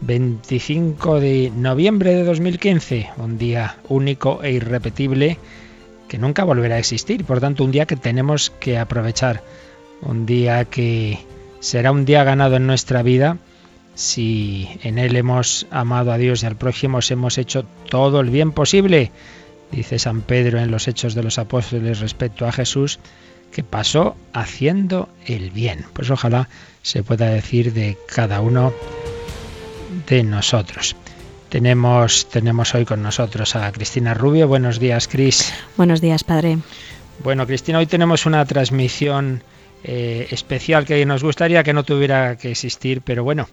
25 de noviembre de 2015, un día único e irrepetible que nunca volverá a existir, por tanto un día que tenemos que aprovechar, un día que será un día ganado en nuestra vida si en él hemos amado a Dios y al prójimo, hemos hecho todo el bien posible, dice San Pedro en los Hechos de los Apóstoles respecto a Jesús, que pasó haciendo el bien. Pues ojalá se pueda decir de cada uno de nosotros. Tenemos, tenemos hoy con nosotros a Cristina Rubio. Buenos días, Cris. Buenos días, padre. Bueno, Cristina, hoy tenemos una transmisión eh, especial que nos gustaría que no tuviera que existir, pero bueno,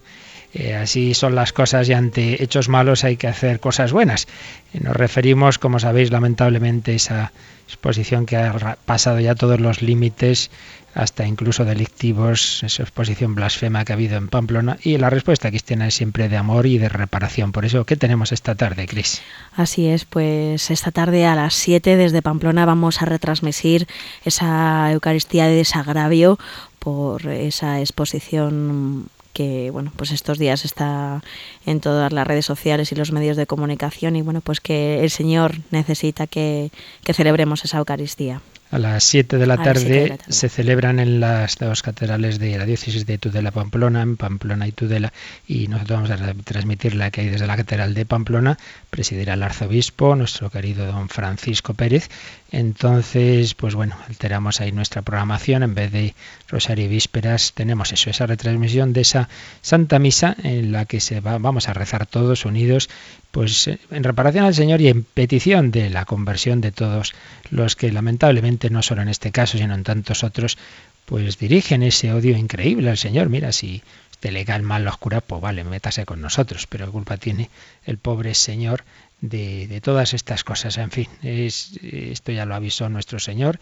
eh, así son las cosas y ante hechos malos hay que hacer cosas buenas. Nos referimos, como sabéis, lamentablemente, a esa exposición que ha pasado ya todos los límites hasta incluso delictivos, esa exposición blasfema que ha habido en Pamplona, y la respuesta cristiana es siempre de amor y de reparación. Por eso, ¿qué tenemos esta tarde, Cris? Así es, pues esta tarde a las 7 desde Pamplona vamos a retransmitir esa Eucaristía de desagravio por esa exposición que bueno pues estos días está en todas las redes sociales y los medios de comunicación y bueno pues que el Señor necesita que, que celebremos esa Eucaristía. A las 7 de, la tarde se celebran en las dos catedrales de la diócesis de Tudela Pamplona, en Pamplona y Tudela, y nosotros vamos a transmitirla aquí desde la catedral de Pamplona, presidirá el arzobispo, nuestro querido don Francisco Pérez. Entonces, pues bueno, alteramos ahí nuestra programación, en vez de Rosario y Vísperas, tenemos eso, esa retransmisión de esa Santa Misa en la que se va, vamos a rezar todos unidos pues en reparación al Señor y en petición de la conversión de todos los que lamentablemente no solo en este caso, sino en tantos otros, pues dirigen ese odio increíble al Señor. Mira, si te le cae mal la oscura, pues vale, métase con nosotros, pero culpa tiene el pobre Señor de, de todas estas cosas. En fin, es, esto ya lo avisó nuestro Señor,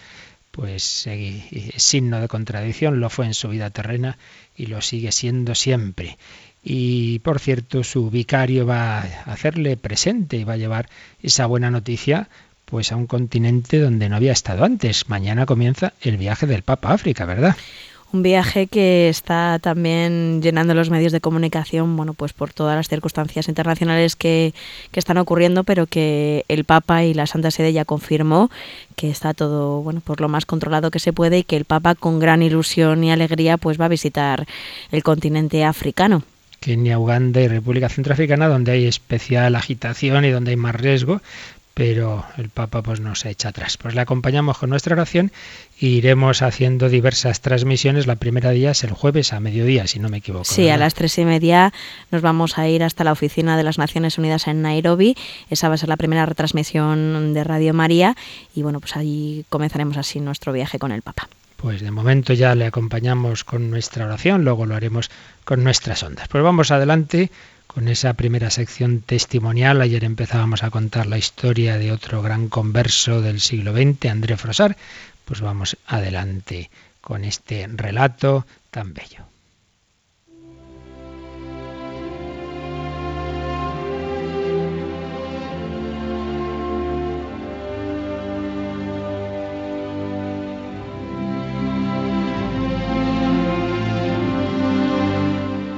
pues es signo de contradicción, lo fue en su vida terrena y lo sigue siendo siempre. Y por cierto, su vicario va a hacerle presente y va a llevar esa buena noticia pues a un continente donde no había estado antes. Mañana comienza el viaje del Papa a África, ¿verdad? Un viaje que está también llenando los medios de comunicación, bueno, pues por todas las circunstancias internacionales que, que, están ocurriendo, pero que el Papa y la Santa Sede ya confirmó que está todo, bueno, por lo más controlado que se puede y que el Papa con gran ilusión y alegría pues va a visitar el continente africano. Kenia, Uganda y República Centroafricana, donde hay especial agitación y donde hay más riesgo, pero el Papa pues no se echa atrás. Pues le acompañamos con nuestra oración e iremos haciendo diversas transmisiones. La primera día es el jueves a mediodía, si no me equivoco. Sí, a las tres y media nos vamos a ir hasta la oficina de las Naciones Unidas en Nairobi. Esa va a ser la primera retransmisión de Radio María y bueno, pues allí comenzaremos así nuestro viaje con el Papa. Pues de momento ya le acompañamos con nuestra oración, luego lo haremos con nuestras ondas. Pues vamos adelante con esa primera sección testimonial. Ayer empezábamos a contar la historia de otro gran converso del siglo XX, André Frosar. Pues vamos adelante con este relato tan bello.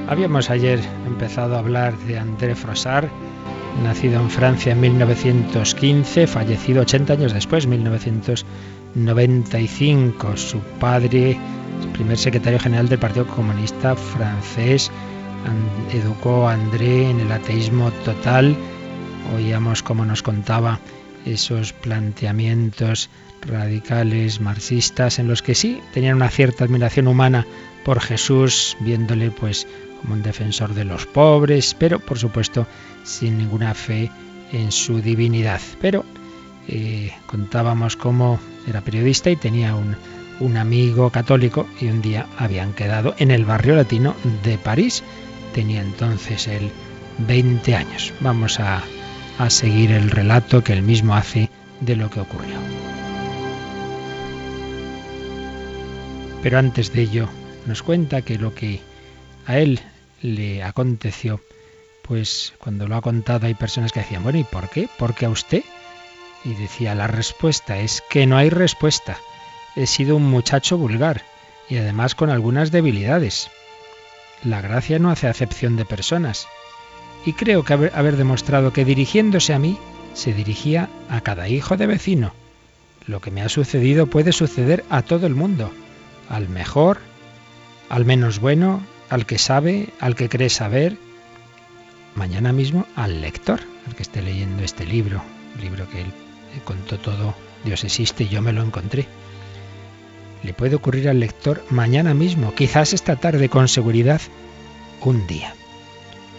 Habíamos ayer empezado a hablar de André Frossard, nacido en Francia en 1915, fallecido 80 años después, 1995. Su padre, primer secretario general del Partido Comunista francés, educó a André en el ateísmo total. Oíamos cómo nos contaba esos planteamientos radicales marxistas en los que sí tenían una cierta admiración humana por Jesús, viéndole pues como un defensor de los pobres, pero por supuesto sin ninguna fe en su divinidad. Pero eh, contábamos cómo era periodista y tenía un, un amigo católico y un día habían quedado en el barrio latino de París. Tenía entonces él 20 años. Vamos a, a seguir el relato que él mismo hace de lo que ocurrió. Pero antes de ello, nos cuenta que lo que a él le aconteció, pues cuando lo ha contado hay personas que decían, bueno, ¿y por qué? ¿Por qué a usted? Y decía, la respuesta es que no hay respuesta. He sido un muchacho vulgar y además con algunas debilidades. La gracia no hace acepción de personas. Y creo que haber, demostrado que dirigiéndose a mí, se dirigía a cada hijo de vecino. Lo que me ha sucedido puede suceder a todo el mundo, al mejor, al menos bueno, al que sabe, al que cree saber, mañana mismo al lector, al que esté leyendo este libro, libro que él contó todo, Dios existe y yo me lo encontré. Le puede ocurrir al lector mañana mismo, quizás esta tarde, con seguridad, un día.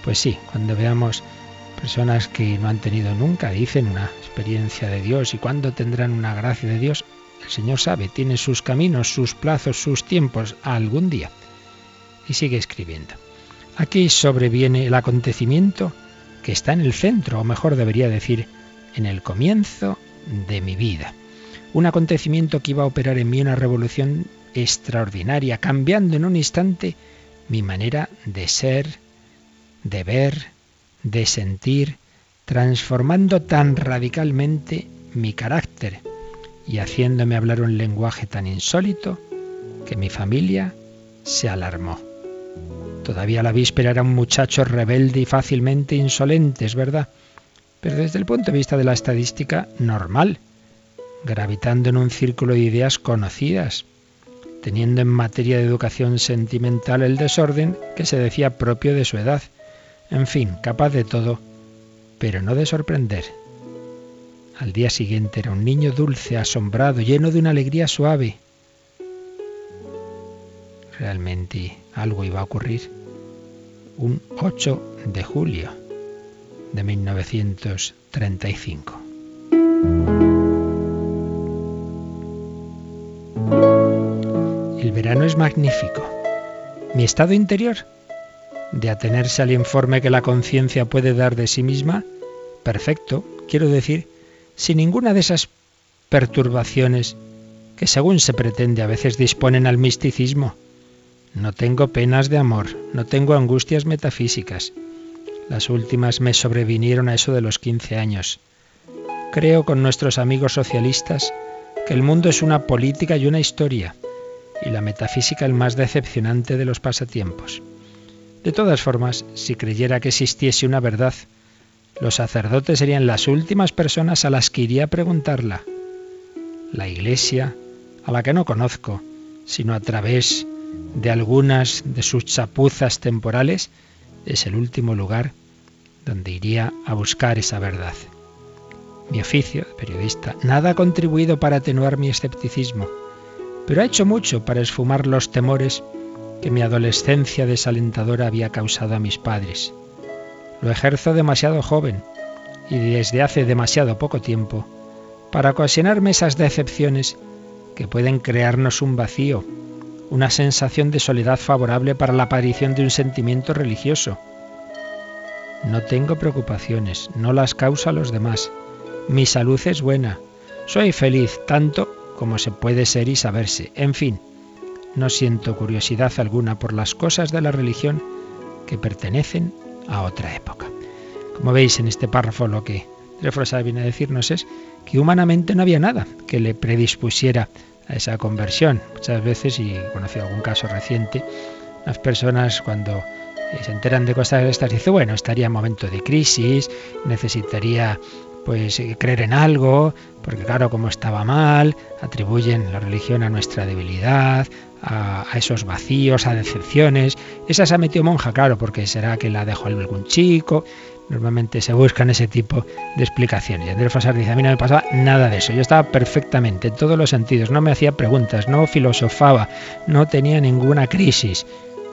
Pues sí, cuando veamos personas que no han tenido nunca, dicen una experiencia de Dios y cuándo tendrán una gracia de Dios, el Señor sabe, tiene sus caminos, sus plazos, sus tiempos, algún día. Y sigue escribiendo. Aquí sobreviene el acontecimiento que está en el centro, o mejor debería decir, en el comienzo de mi vida. Un acontecimiento que iba a operar en mí una revolución extraordinaria, cambiando en un instante mi manera de ser, de ver, de sentir, transformando tan radicalmente mi carácter y haciéndome hablar un lenguaje tan insólito que mi familia se alarmó. Todavía la víspera era un muchacho rebelde y fácilmente insolente, es verdad, pero desde el punto de vista de la estadística, normal, gravitando en un círculo de ideas conocidas, teniendo en materia de educación sentimental el desorden que se decía propio de su edad. En fin, capaz de todo, pero no de sorprender. Al día siguiente era un niño dulce, asombrado, lleno de una alegría suave. Realmente algo iba a ocurrir. Un 8 de julio de 1935. El verano es magnífico. Mi estado interior, de atenerse al informe que la conciencia puede dar de sí misma, perfecto, quiero decir, sin ninguna de esas perturbaciones que según se pretende a veces disponen al misticismo. No tengo penas de amor, no tengo angustias metafísicas. Las últimas me sobrevinieron a eso de los 15 años. Creo con nuestros amigos socialistas que el mundo es una política y una historia, y la metafísica el más decepcionante de los pasatiempos. De todas formas, si creyera que existiese una verdad, los sacerdotes serían las últimas personas a las que iría a preguntarla. La Iglesia, a la que no conozco, sino a través de algunas de sus chapuzas temporales, es el último lugar donde iría a buscar esa verdad. Mi oficio de periodista nada ha contribuido para atenuar mi escepticismo, pero ha hecho mucho para esfumar los temores que mi adolescencia desalentadora había causado a mis padres. Lo ejerzo demasiado joven y desde hace demasiado poco tiempo para ocasionarme esas decepciones que pueden crearnos un vacío, una sensación de soledad favorable para la aparición de un sentimiento religioso. No tengo preocupaciones, no las causa los demás. Mi salud es buena. Soy feliz tanto como se puede ser y saberse. En fin, no siento curiosidad alguna por las cosas de la religión que pertenecen a otra época. Como veis en este párrafo lo que Dreyfus viene a decirnos es que humanamente no había nada que le predispusiera a esa conversión. Muchas veces, y he conocido algún caso reciente, las personas cuando eh, se enteran de cosas de estas dicen, bueno, estaría en momento de crisis, necesitaría pues eh, creer en algo, porque claro, como estaba mal, atribuyen la religión a nuestra debilidad, a, esos vacíos, a decepciones. Esa se ha metido monja, claro, porque será que la dejó algún chico. Normalmente se buscan ese tipo de explicaciones. Y Andrés Fasar dice, a mí no me pasaba nada de eso. Yo estaba perfectamente en todos los sentidos, no me hacía preguntas, no filosofaba, no tenía ninguna crisis.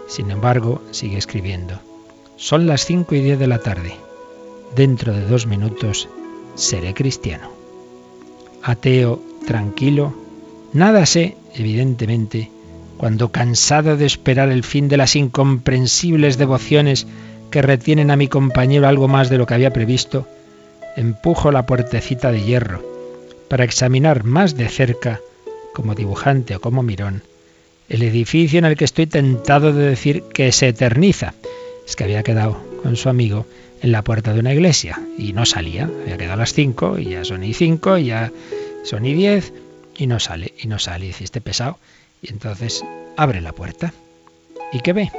Sin embargo, sigue escribiendo. Son las 5 y 10 de la tarde. Dentro de dos minutos seré cristiano. Ateo, tranquilo, nada sé, evidentemente, cuando cansado de esperar el fin de las incomprensibles devociones que retienen a mi compañero algo más de lo que había previsto, empujo la puertecita de hierro, para examinar más de cerca, como dibujante o como mirón, el edificio en el que estoy tentado de decir que se eterniza. Es que había quedado con su amigo en la puerta de una iglesia y no salía. Había quedado a las cinco y ya son y cinco y ya son y diez y no sale, y no sale. Dice, este pesado. Y entonces abre la puerta. ¿Y qué ve?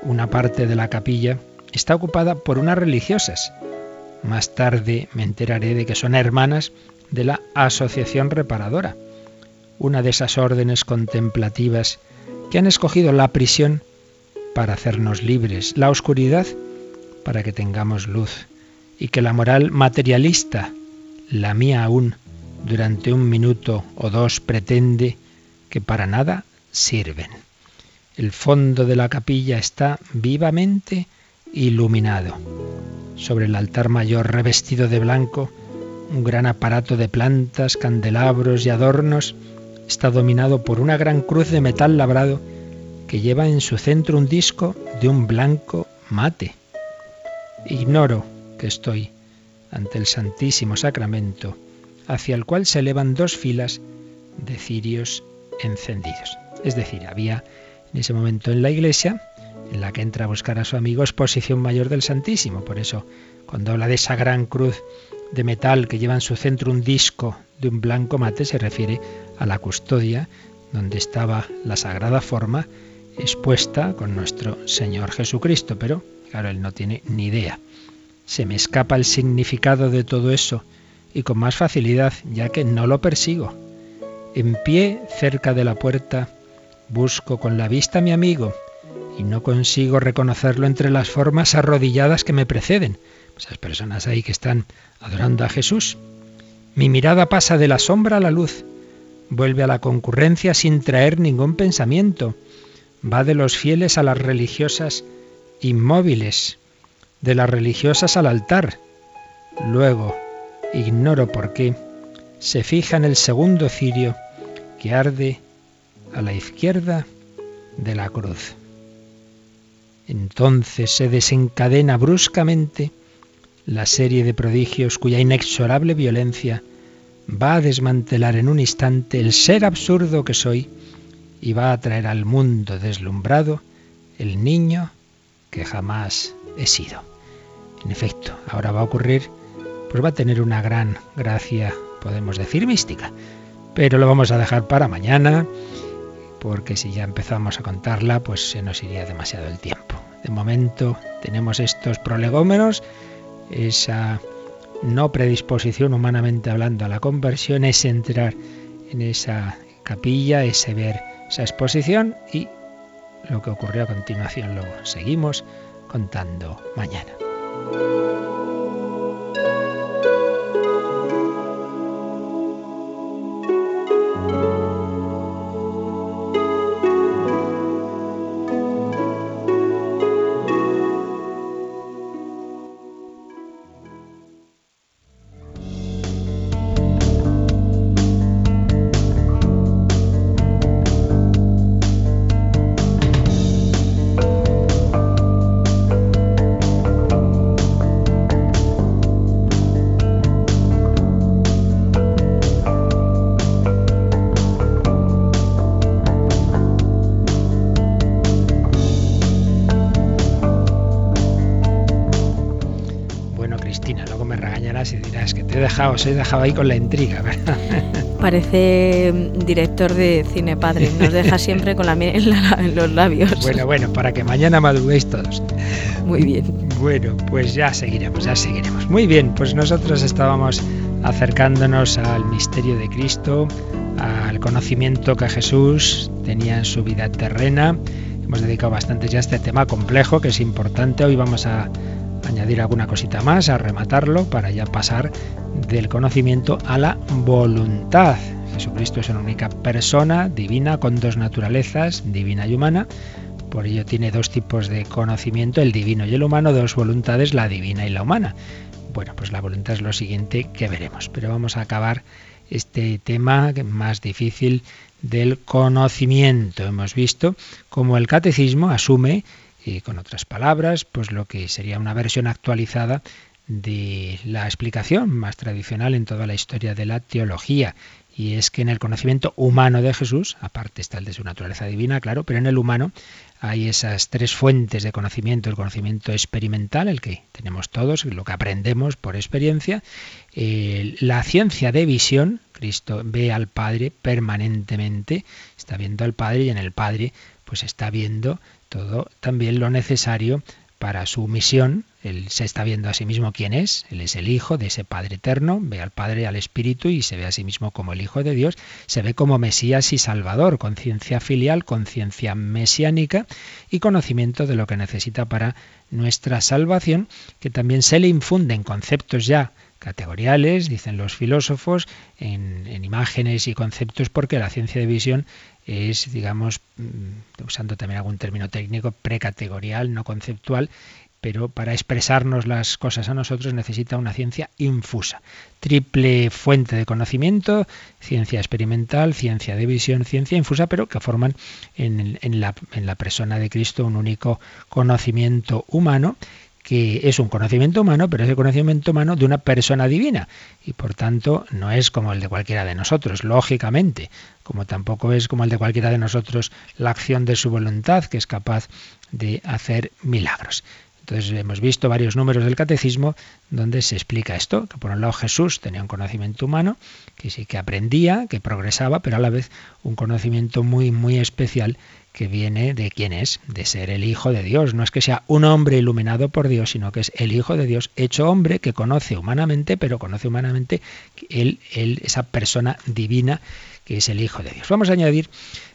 Una parte de la capilla está ocupada por unas religiosas. Más tarde me enteraré de que son hermanas de la Asociación Reparadora, una de esas órdenes contemplativas que han escogido la prisión para hacernos libres, la oscuridad para que tengamos luz, y que la moral materialista, la mía aún, durante un minuto o dos pretende que para nada sirven. El fondo de la capilla está vivamente iluminado. Sobre el altar mayor revestido de blanco, un gran aparato de plantas, candelabros y adornos está dominado por una gran cruz de metal labrado que lleva en su centro un disco de un blanco mate. Ignoro que estoy ante el Santísimo Sacramento, hacia el cual se elevan dos filas de cirios encendidos. Es decir, había en ese momento en la iglesia, en la que entra a buscar a su amigo, exposición mayor del Santísimo. Por eso, cuando habla de esa gran cruz de metal que lleva en su centro un disco de un blanco mate, se refiere a la custodia donde estaba la sagrada forma expuesta con nuestro Señor Jesucristo. Pero, claro, él no tiene ni idea. Se me escapa el significado de todo eso y con más facilidad, ya que no lo persigo. En pie cerca de la puerta, busco con la vista a mi amigo y no consigo reconocerlo entre las formas arrodilladas que me preceden. Esas personas ahí que están adorando a Jesús. Mi mirada pasa de la sombra a la luz, vuelve a la concurrencia sin traer ningún pensamiento, va de los fieles a las religiosas inmóviles, de las religiosas al altar. Luego, ignoro por qué, se fija en el segundo cirio que arde a la izquierda de la cruz. Entonces se desencadena bruscamente la serie de prodigios cuya inexorable violencia va a desmantelar en un instante el ser absurdo que soy y va a traer al mundo deslumbrado el niño que jamás he sido. En efecto, ahora va a ocurrir, pues va a tener una gran gracia, podemos decir, mística. Pero lo vamos a dejar para mañana, porque si ya empezamos a contarla, pues se nos iría demasiado el tiempo. De momento tenemos estos prolegómenos, esa no predisposición humanamente hablando a la conversión, es entrar en esa capilla, ese ver esa exposición y lo que ocurrió a continuación lo seguimos contando mañana. Os he dejado ahí con la intriga, ¿verdad? Parece director de cine padre, nos deja siempre con la miel en, los labios. Bueno, bueno, para que mañana madruguéis todos. Muy bien. Bueno, pues ya seguiremos, ya seguiremos. Muy bien, pues nosotros estábamos acercándonos al misterio de Cristo, al conocimiento que Jesús tenía en su vida terrena. Hemos dedicado bastante ya a este tema complejo que es importante. Hoy vamos a añadir alguna cosita más, a rematarlo para ya pasar del conocimiento a la voluntad. Jesucristo es una única persona divina con dos naturalezas, divina y humana. Por ello tiene dos tipos de conocimiento, el divino y el humano, dos voluntades, la divina y la humana. Bueno, pues la voluntad es lo siguiente que veremos, pero vamos a acabar este tema más difícil del conocimiento. Hemos visto cómo el catecismo asume, con otras palabras, pues lo que sería una versión actualizada de la explicación más tradicional en toda la historia de la teología. Y es que en el conocimiento humano de Jesús, aparte está el de su naturaleza divina, claro, pero en el humano hay esas tres fuentes de conocimiento, el conocimiento experimental, el que tenemos todos, lo que aprendemos por experiencia, la ciencia de visión, Cristo ve al Padre permanentemente, está viendo al Padre y en el Padre pues está viendo todo también lo necesario para su misión. Él se está viendo a sí mismo quién es. Él es el Hijo de ese Padre eterno. Ve al Padre, al Espíritu y se ve a sí mismo como el Hijo de Dios. Se ve como Mesías y Salvador, conciencia filial, conciencia mesiánica y conocimiento de lo que necesita para nuestra salvación, que también se le infunden conceptos ya categoriales, dicen los filósofos, en, en, imágenes y conceptos, porque la ciencia de visión es, digamos, mm, usando también algún término técnico, precategorial, no conceptual, pero para expresarnos las cosas a nosotros necesita una ciencia infusa. Triple fuente de conocimiento, ciencia experimental, ciencia de visión, ciencia infusa, pero que forman en, en, la, en la persona de Cristo un único conocimiento humano que es un conocimiento humano, pero es el conocimiento humano de una persona divina y por tanto no es como el de cualquiera de nosotros, lógicamente, como tampoco es como el de cualquiera de nosotros la acción de su voluntad, que es capaz de hacer milagros. Entonces hemos visto varios números del catecismo donde se explica esto, que por un lado Jesús tenía un conocimiento humano, que sí que aprendía, que progresaba, pero a la vez un conocimiento muy, muy especial que viene de quién es, de ser el Hijo de Dios. No es que sea un hombre iluminado por Dios, sino que es el Hijo de Dios hecho hombre que conoce humanamente, pero conoce humanamente él, él esa persona divina que es el Hijo de Dios. Vamos a añadir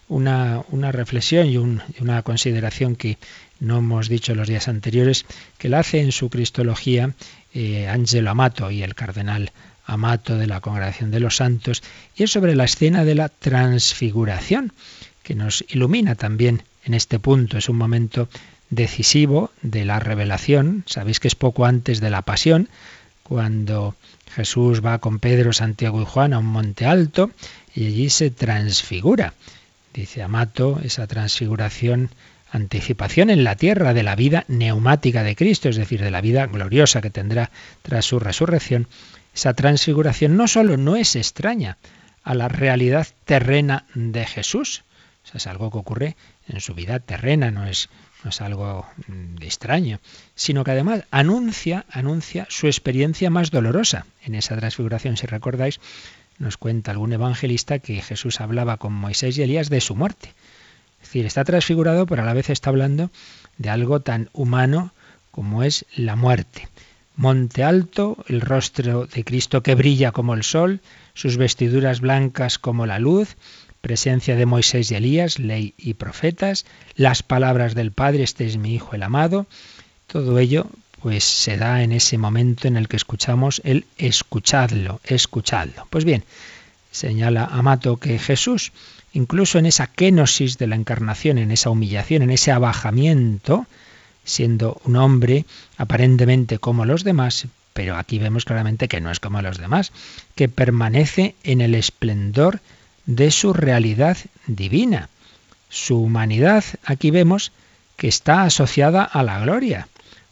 una, una reflexión y, una consideración que no hemos dicho los días anteriores, que la hace en su Cristología eh, Angelo Amato y el cardenal Amato de la Congregación de los Santos, y es sobre la escena de la transfiguración que nos ilumina también en este punto. Es un momento decisivo de la revelación. Sabéis que es poco antes de la pasión, cuando Jesús va con Pedro, Santiago y Juan a un monte alto y allí se transfigura. Dice Amato, esa transfiguración, anticipación en la tierra de la vida neumática de Cristo, es decir, de la vida gloriosa que tendrá tras su resurrección. Esa transfiguración no solo no es extraña a la realidad terrena de Jesús, es algo que ocurre en su vida terrena, no es, no es algo mm, extraño, sino que además anuncia, anuncia su experiencia más dolorosa. En esa transfiguración, si recordáis, nos cuenta algún evangelista que Jesús hablaba con Moisés y Elías de su muerte. Es decir, está transfigurado, pero a la vez está hablando de algo tan humano como es la muerte. Monte alto, el rostro de Cristo que brilla como el sol, sus vestiduras blancas como la luz, presencia de Moisés y Elías, ley y profetas, las palabras del Padre, este es mi Hijo el amado, todo ello pues se da en ese momento en el que escuchamos el escuchadlo, escuchadlo. Pues bien, señala Amato que Jesús, incluso en esa kenosis de la encarnación, en esa humillación, en ese abajamiento, siendo un hombre aparentemente como los demás, pero aquí vemos claramente que no es como los demás, que permanece en el esplendor de su realidad divina. Su humanidad, aquí vemos que está asociada a la gloria.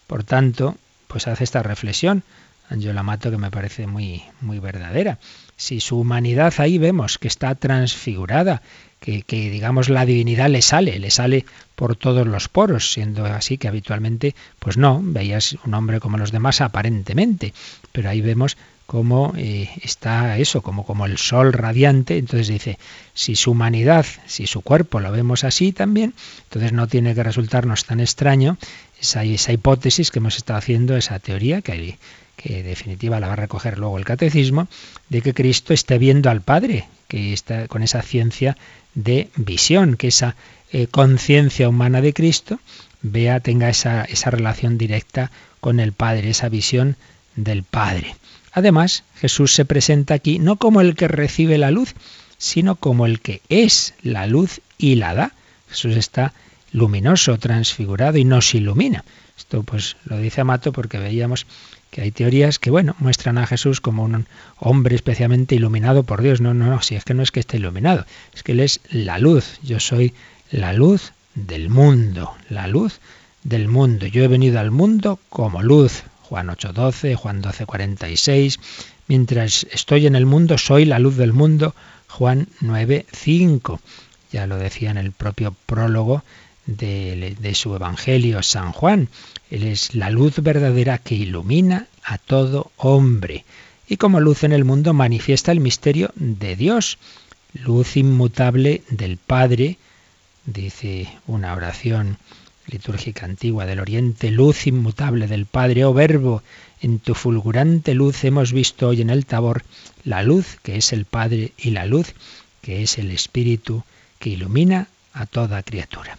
Por tanto, pues hace esta reflexión, Angela Mato, que me parece muy, muy verdadera. Si su humanidad ahí vemos que está transfigurada, que, que, digamos la divinidad le sale, le sale por todos los poros, siendo así que habitualmente, pues no, veías un hombre como los demás aparentemente, pero ahí vemos como eh, está eso, como, como el sol radiante. Entonces dice, si su humanidad, si su cuerpo lo vemos así también, entonces no tiene que resultarnos tan extraño esa, esa hipótesis que hemos estado haciendo, esa teoría que, que en definitiva la va a recoger luego el catecismo, de que Cristo esté viendo al Padre, que está con esa ciencia de visión, que esa eh, conciencia humana de Cristo vea, tenga esa, esa relación directa con el Padre, esa visión del Padre. Además, Jesús se presenta aquí no como el que recibe la luz, sino como el que es la luz y la da. Jesús está luminoso, transfigurado y nos ilumina. Esto pues lo dice Amato porque veíamos que hay teorías que, bueno, muestran a Jesús como un hombre especialmente iluminado por Dios. No, no, no, si es que no es que esté iluminado, es que Él es la luz. Yo soy la luz del mundo, la luz del mundo. Yo he venido al mundo como luz, Juan 8:12, Juan 12:46. Mientras estoy en el mundo, soy la luz del mundo, Juan 9:5. Ya lo decía en el propio prólogo de, de, su Evangelio San Juan. Él es la luz verdadera que ilumina a todo hombre. Y como luz en el mundo manifiesta el misterio de Dios, luz inmutable del Padre, dice una oración litúrgica antigua del Oriente, luz inmutable del Padre, oh Verbo, en tu fulgurante luz hemos visto hoy en el Tabor la luz que es el Padre y la luz que es el Espíritu que ilumina a toda criatura.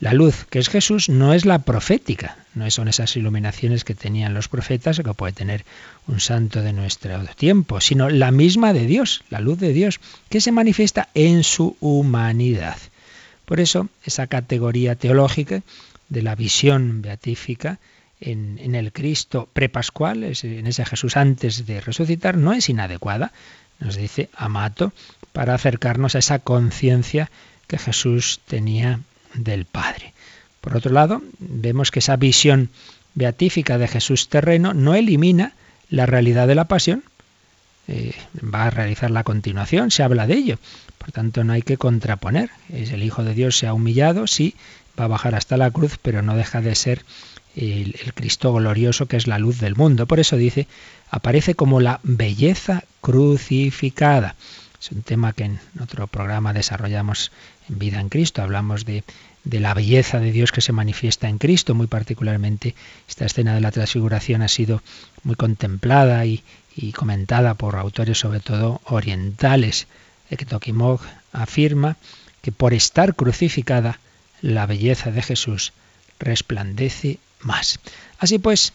La luz que es Jesús no es la profética, no son esas iluminaciones que tenían los profetas o que puede tener un santo de nuestro tiempo, sino la misma de Dios, la luz de Dios, que se manifiesta en su humanidad. Por eso, esa categoría teológica de la visión beatífica en, el Cristo prepascual, en ese Jesús antes de resucitar, no es inadecuada, nos dice Amato, para acercarnos a esa conciencia que Jesús tenía del Padre. Por otro lado, vemos que esa visión beatífica de Jesús terreno no elimina la realidad de la pasión. Eh, va a realizar la continuación, se habla de ello. Por tanto, no hay que contraponer. Es el Hijo de Dios se ha humillado, sí, va a bajar hasta la cruz, pero no deja de ser el, el, Cristo glorioso que es la luz del mundo. Por eso dice, aparece como la belleza crucificada. Es un tema que en otro programa desarrollamos en Vida en Cristo. Hablamos de, de la belleza de Dios que se manifiesta en Cristo. Muy particularmente esta escena de la transfiguración ha sido muy contemplada y, y comentada por autores sobre todo orientales. Tokimog afirma que por estar crucificada, la belleza de Jesús resplandece más. Así pues,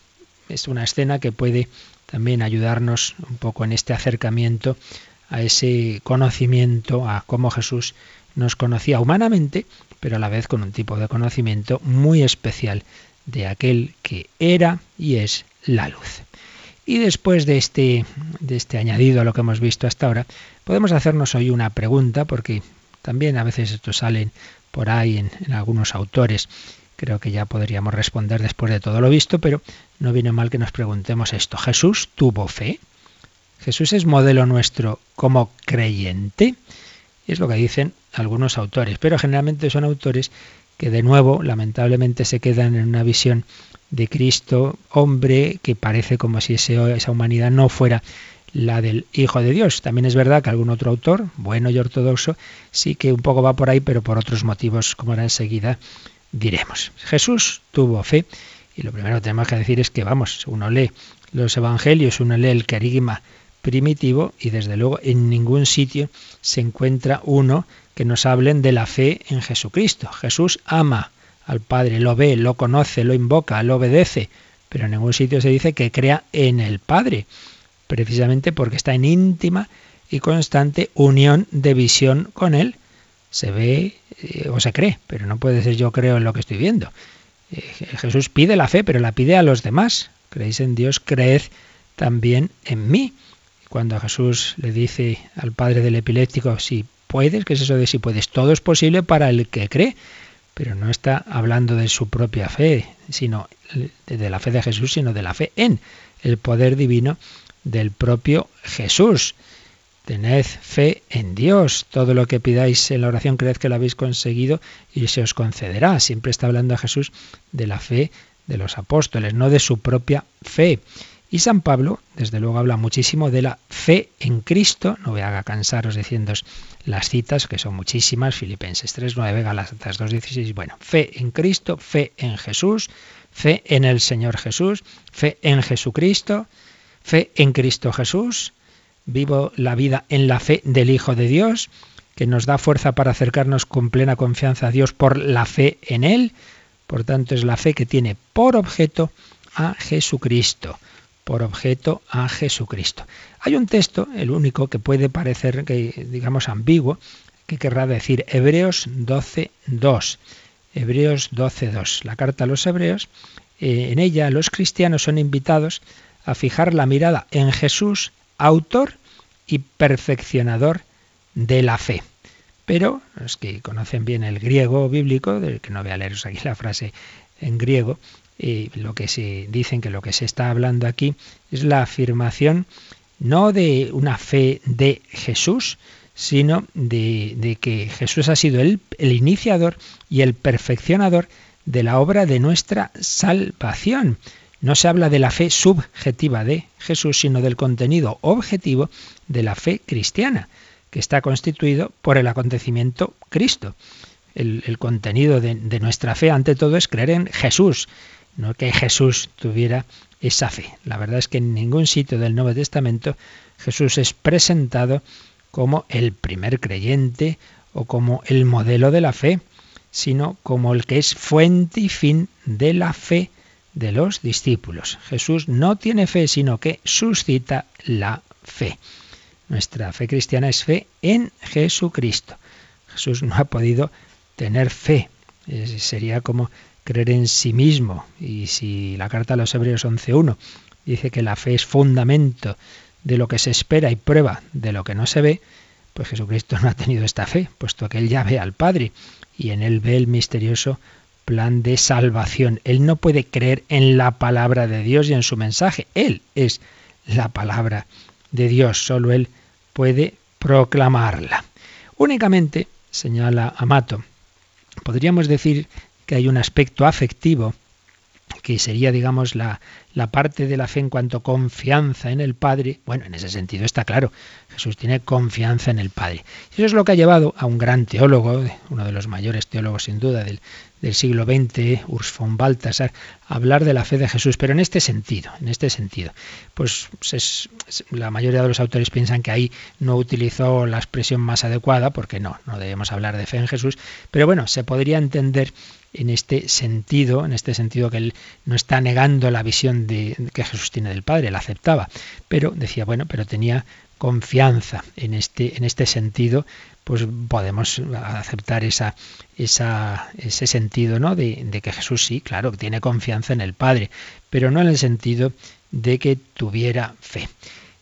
es una escena que puede también ayudarnos un poco en este acercamiento a ese conocimiento, a cómo Jesús nos conocía humanamente, pero a la vez con un tipo de conocimiento muy especial de aquel que era y es la luz. Y después de este, de este añadido a lo que hemos visto hasta ahora, podemos hacernos hoy una pregunta, porque también a veces esto sale por ahí en, en algunos autores. Creo que ya podríamos responder después de todo lo visto, pero no viene mal que nos preguntemos esto. ¿Jesús tuvo fe? ¿Jesús es modelo nuestro como creyente? Es lo que dicen algunos autores, pero generalmente son autores que de nuevo, lamentablemente, se quedan en una visión de Cristo, hombre, que parece como si esa humanidad no fuera la del Hijo de Dios. También es verdad que algún otro autor, bueno y ortodoxo, sí que un poco va por ahí, pero por otros motivos, como ahora enseguida diremos. Jesús tuvo fe y lo primero que tenemos que decir es que, vamos, uno lee los evangelios, uno lee el querigma primitivo y desde luego en ningún sitio se encuentra uno que nos hablen de la fe en Jesucristo. Jesús ama al Padre, lo ve, lo conoce, lo invoca, lo obedece, pero en ningún sitio se dice que crea en el Padre, precisamente porque está en íntima y constante unión de visión con Él. Se ve eh, o se cree, pero no puede ser yo creo en lo que estoy viendo. Eh, Jesús pide la fe, pero la pide a los demás. Creéis en Dios, creed también en mí. Cuando Jesús le dice al padre del epiléptico, si puedes, ¿qué es eso de si puedes? Todo es posible para el que cree pero no está hablando de su propia fe, sino de la fe de Jesús, sino de la fe en el poder divino del propio Jesús. Tened fe en Dios. Todo lo que pidáis en la oración, creed que lo habéis conseguido y se os concederá. Siempre está hablando a Jesús de la fe de los apóstoles, no de su propia fe. Y San Pablo, desde luego, habla muchísimo de la fe en Cristo. No voy a cansaros diciendo las citas, que son muchísimas, Filipenses 3.9, Galatas 2.16. Bueno, fe en Cristo, fe en Jesús, fe en el Señor Jesús, fe en Jesucristo, fe en Cristo Jesús. Vivo la vida en la fe del Hijo de Dios, que nos da fuerza para acercarnos con plena confianza a Dios por la fe en Él. Por tanto, es la fe que tiene por objeto a Jesucristo por objeto a Jesucristo. Hay un texto, el único, que puede parecer, que, digamos, ambiguo, que querrá decir Hebreos 12.2. Hebreos 12.2. La carta a los Hebreos, eh, en ella los cristianos son invitados a fijar la mirada en Jesús, autor y perfeccionador de la fe. Pero los que conocen bien el griego bíblico, del que no voy a leeros aquí la frase en griego, eh, lo que se dicen que lo que se está hablando aquí es la afirmación no de una fe de Jesús, sino de, que Jesús ha sido el, iniciador y el perfeccionador de la obra de nuestra salvación. No se habla de la fe subjetiva de Jesús, sino del contenido objetivo de la fe cristiana, que está constituido por el acontecimiento Cristo. El, contenido de, nuestra fe, ante todo, es creer en Jesús, no que Jesús tuviera esa fe. La verdad es que en ningún sitio del Nuevo Testamento Jesús es presentado como el primer creyente o como el modelo de la fe, sino como el que es fuente y fin de la fe de los discípulos. Jesús no tiene fe, sino que suscita la fe. Nuestra fe cristiana es fe en Jesucristo. Jesús no ha podido tener fe. sería como creer en sí mismo. Y si la carta a los Hebreos 11.1 dice que la fe es fundamento de lo que se espera y prueba de lo que no se ve, pues Jesucristo no ha tenido esta fe, puesto que él ya ve al Padre y en él ve el misterioso plan de salvación. Él no puede creer en la palabra de Dios y en su mensaje. Él es la palabra de Dios. Solo Él puede proclamarla. Únicamente, señala Amato, podríamos decir que hay un aspecto afectivo que sería, digamos, la, la parte de la fe en cuanto confianza en el Padre, bueno, en ese sentido está claro, Jesús tiene confianza en el Padre. Eso es lo que ha llevado a un gran teólogo, uno de los mayores teólogos sin duda del, del siglo XX, Urs von Balthasar, a hablar de la fe de Jesús, pero en este sentido, en este sentido. Pues la mayoría de los autores piensan que ahí no utilizó la expresión más adecuada, porque no, no debemos hablar de fe en Jesús, pero bueno, se podría entender en este sentido, en este sentido que él no está negando la visión de, que Jesús tiene del Padre, la aceptaba, pero decía, bueno, pero tenía confianza en este, en este sentido, pues podemos aceptar esa, esa, ese sentido ¿no? De, de, que Jesús sí, claro, tiene confianza en el Padre, pero no en el sentido de que tuviera fe.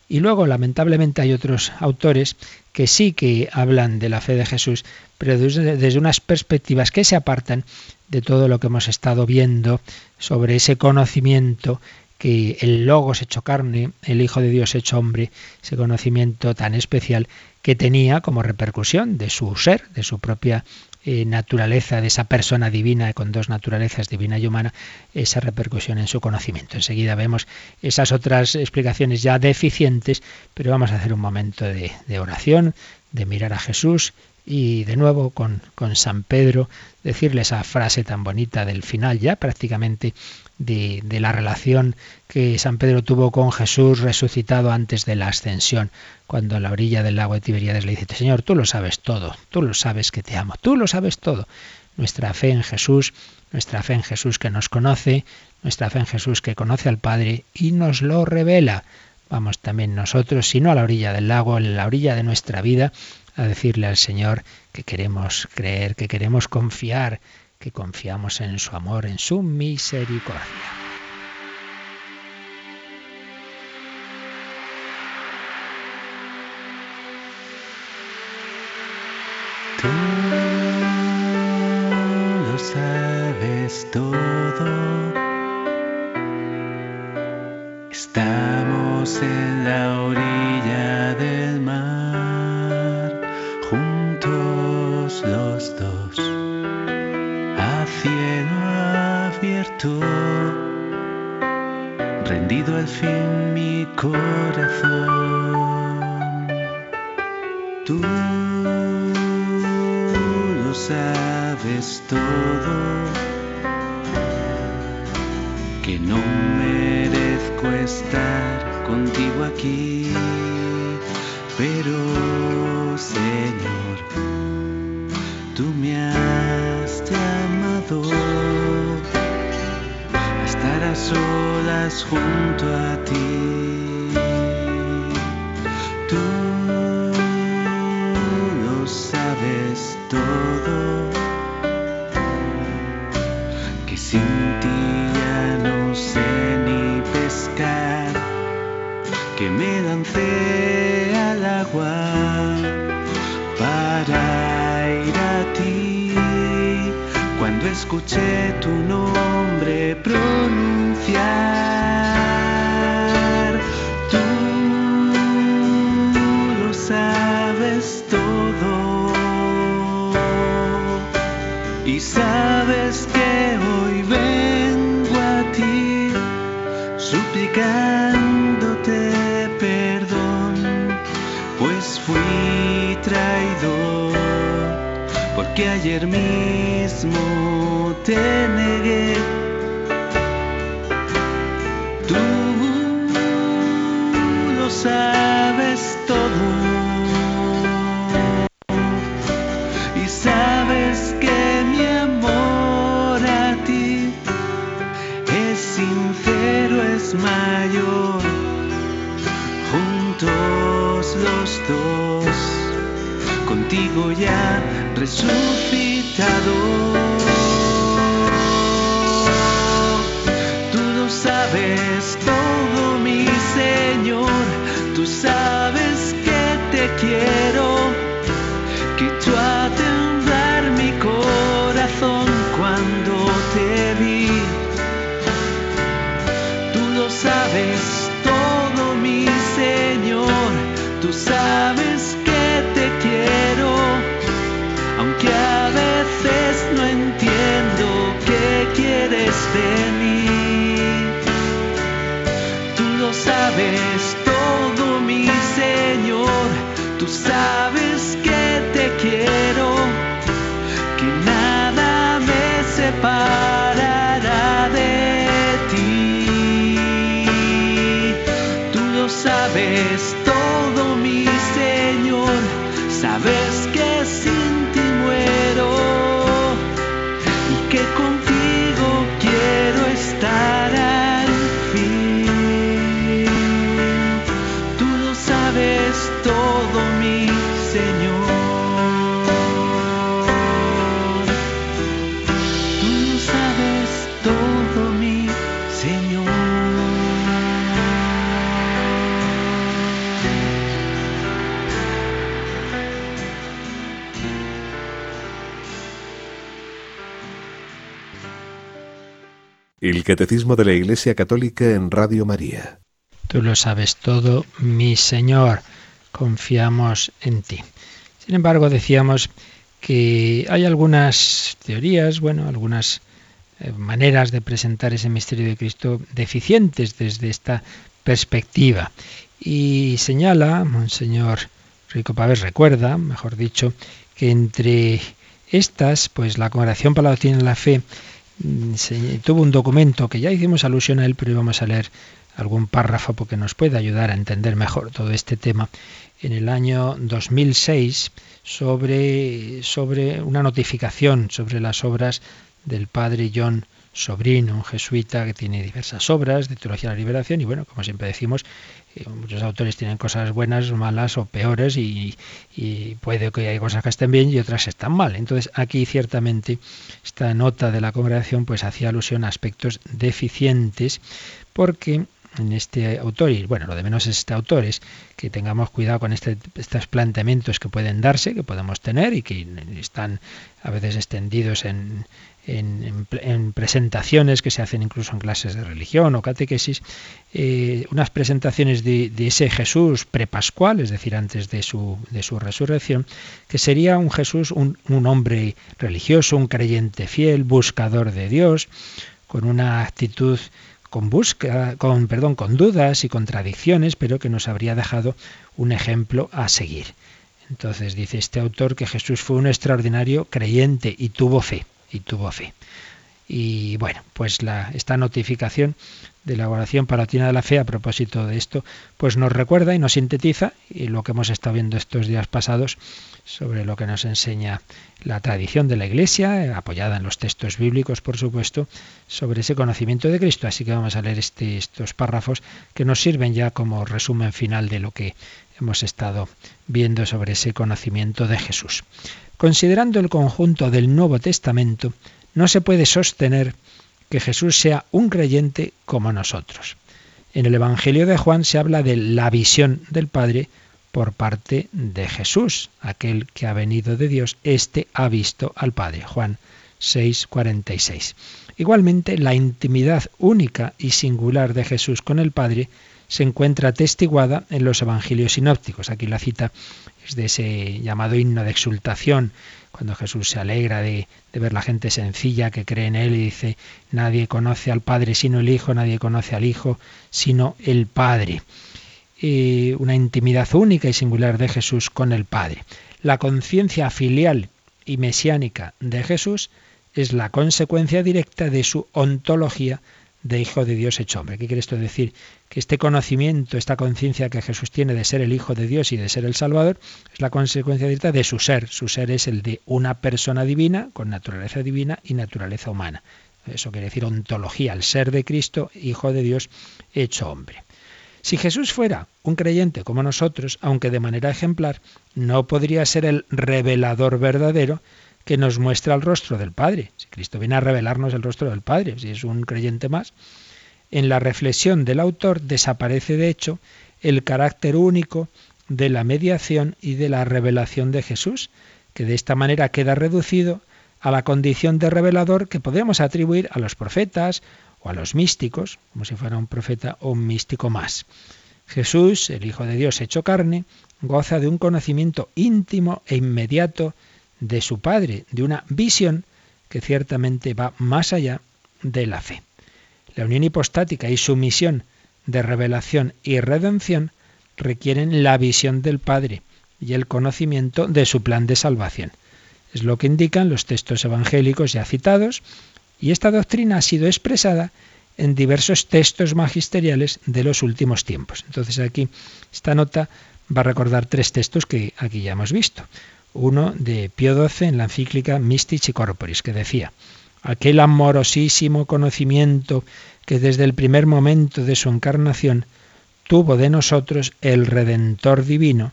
Y luego, lamentablemente, hay otros autores que sí que hablan de la fe de Jesús, pero desde, unas perspectivas que se apartan de todo lo que hemos estado viendo sobre ese conocimiento que el Logos hecho carne, el Hijo de Dios hecho hombre, ese conocimiento tan especial que tenía como repercusión de su ser, de su propia eh, naturaleza, de esa persona divina con dos naturalezas, divina y humana, esa repercusión en su conocimiento. Enseguida vemos esas otras explicaciones ya deficientes, pero vamos a hacer un momento de, de oración, de mirar a Jesús y de nuevo con, con, San Pedro decirle esa frase tan bonita del final ya prácticamente de, de, la relación que San Pedro tuvo con Jesús resucitado antes de la ascensión, cuando a la orilla del lago de Tiberíades le dice, Señor, tú lo sabes todo, tú lo sabes que te amo, tú lo sabes todo. Nuestra fe en Jesús, nuestra fe en Jesús que nos conoce, nuestra fe en Jesús que conoce al Padre y nos lo revela. Vamos también nosotros, si no a la orilla del lago, en la orilla de nuestra vida, a decirle al Señor que queremos creer, que queremos confiar, que confiamos en su amor, en su misericordia. Tú lo sabes todo. Estamos en la orilla del al fin mi corazón. Tú lo sabes todo, que no merezco estar contigo aquí, pero junto a ti. Tú lo sabes todo, que sin ti ya no sé ni pescar, que me lancé al agua para ir a ti. Cuando escuché mismo El Catecismo de la Iglesia Católica en Radio María. Tú lo sabes todo, mi Señor, confiamos en ti. Sin embargo, decíamos que hay algunas teorías, bueno, algunas eh, maneras de presentar ese misterio de Cristo deficientes desde esta perspectiva. Y señala, Monseñor Rico Pávez recuerda, mejor dicho, que entre estas, pues la Congregación para la Doctrina de la Fe se- tuvo un documento que ya hicimos alusión a él, pero íbamos a leer algún párrafo porque nos puede ayudar a entender mejor todo este tema. En el año 2006, sobre, sobre una notificación sobre las obras del padre John Sobrino, un jesuita que tiene diversas obras de teología de la liberación y bueno, como siempre decimos, muchos autores tienen cosas buenas, malas o peores y, y puede que hay cosas que estén bien y otras están mal. Entonces aquí ciertamente esta nota de la congregación pues hacía alusión a aspectos deficientes porque en este autor, y bueno, lo de menos es este autor, es que tengamos cuidado con este, estos planteamientos que pueden darse, que podemos tener y que están a veces extendidos en, en, en, en presentaciones que se hacen incluso en clases de religión o catequesis, eh, unas presentaciones de, de, ese Jesús prepascual, es decir, antes de su, de su resurrección, que sería un Jesús, un, un hombre religioso, un creyente fiel, buscador de Dios, con una actitud con busca, con perdón, con dudas y contradicciones, pero que nos habría dejado un ejemplo a seguir. Entonces dice este autor que Jesús fue un extraordinario creyente y tuvo fe, y tuvo fe. Y bueno, pues la, esta notificación de la oración palatina de la fe a propósito de esto, pues nos recuerda y nos sintetiza y lo que hemos estado viendo estos días pasados sobre lo que nos enseña la tradición de la Iglesia, apoyada en los textos bíblicos, por supuesto, sobre ese conocimiento de Cristo. Así que vamos a leer este, estos párrafos que nos sirven ya como resumen final de lo que hemos estado viendo sobre ese conocimiento de Jesús. Considerando el conjunto del Nuevo Testamento, no se puede sostener que Jesús sea un creyente como nosotros. En el Evangelio de Juan se habla de la visión del Padre por parte de Jesús, aquel que ha venido de Dios, éste ha visto al Padre. Juan 6:46. Igualmente, la intimidad única y singular de Jesús con el Padre se encuentra atestiguada en los evangelios sinópticos. Aquí la cita es de ese llamado himno de exultación, cuando Jesús se alegra de, ver la gente sencilla que cree en Él y dice, nadie conoce al Padre sino el Hijo, nadie conoce al Hijo sino el Padre. una intimidad única y singular de Jesús con el Padre. La conciencia filial y mesiánica de Jesús es la consecuencia directa de su ontología de Hijo de Dios hecho hombre. ¿Qué quiere esto decir? Que este conocimiento, esta conciencia que Jesús tiene de ser el Hijo de Dios y de ser el Salvador, es la consecuencia directa de su ser. Su ser es el de una persona divina, con naturaleza divina y naturaleza humana. Eso quiere decir ontología, el ser de Cristo, Hijo de Dios hecho hombre. Si Jesús fuera un creyente como nosotros, aunque de manera ejemplar, no podría ser el revelador verdadero que nos muestra el rostro del Padre. Si Cristo viene a revelarnos el rostro del Padre, si es un creyente más, en la reflexión del autor desaparece de hecho el carácter único de la mediación y de la revelación de Jesús, que de esta manera queda reducido a la condición de revelador que podemos atribuir a los profetas o a los místicos, como si fuera un profeta o un místico más. Jesús, el Hijo de Dios hecho carne, goza de un conocimiento íntimo e inmediato de su Padre, de una visión que ciertamente va más allá de la fe. La unión hipostática y su misión de revelación y redención requieren la visión del Padre y el conocimiento de su plan de salvación. Es lo que indican los textos evangélicos ya citados, y esta doctrina ha sido expresada en diversos textos magisteriales de los últimos tiempos. Entonces aquí esta nota va a recordar tres textos que aquí ya hemos visto uno de Pío XII en la encíclica Mystici Corporis, que decía, aquel amorosísimo conocimiento que desde el primer momento de su encarnación tuvo de nosotros el Redentor Divino,